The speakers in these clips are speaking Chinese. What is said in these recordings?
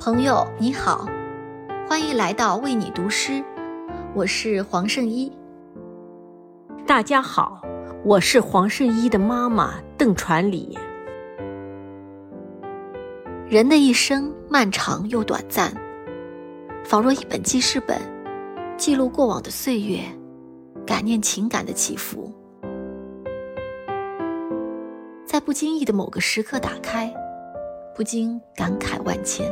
朋友你好，欢迎来到为你读诗，我是黄圣依。大家好，我是黄圣依的妈妈邓传礼。人的一生漫长又短暂，仿若一本记事本，记录过往的岁月，感念情感的起伏。在不经意的某个时刻打开，不禁感慨万千。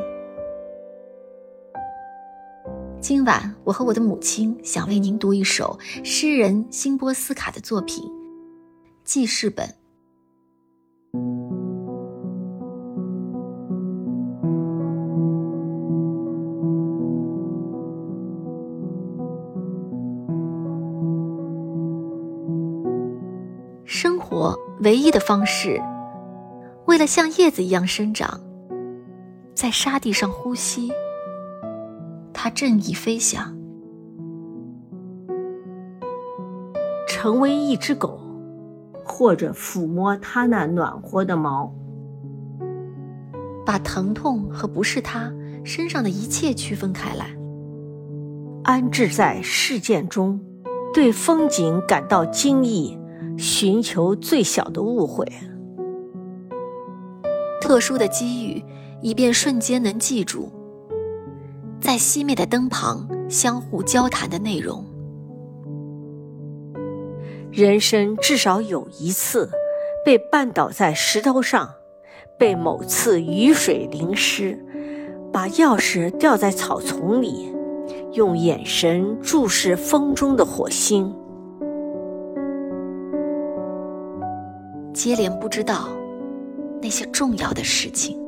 今晚，我和我的母亲想为您读一首诗人辛波斯卡的作品《记事本》。生活唯一的方式，为了像叶子一样生长，在沙地上呼吸。它正义飞翔，成为一只狗，或者抚摸它那暖和的毛，把疼痛和不是它身上的一切区分开来，安置在事件中，对风景感到惊异，寻求最小的误会，特殊的机遇，以便瞬间能记住。在熄灭的灯旁相互交谈的内容。人生至少有一次被绊倒在石头上，被某次雨水淋湿，把钥匙掉在草丛里，用眼神注视风中的火星。接连不知道那些重要的事情。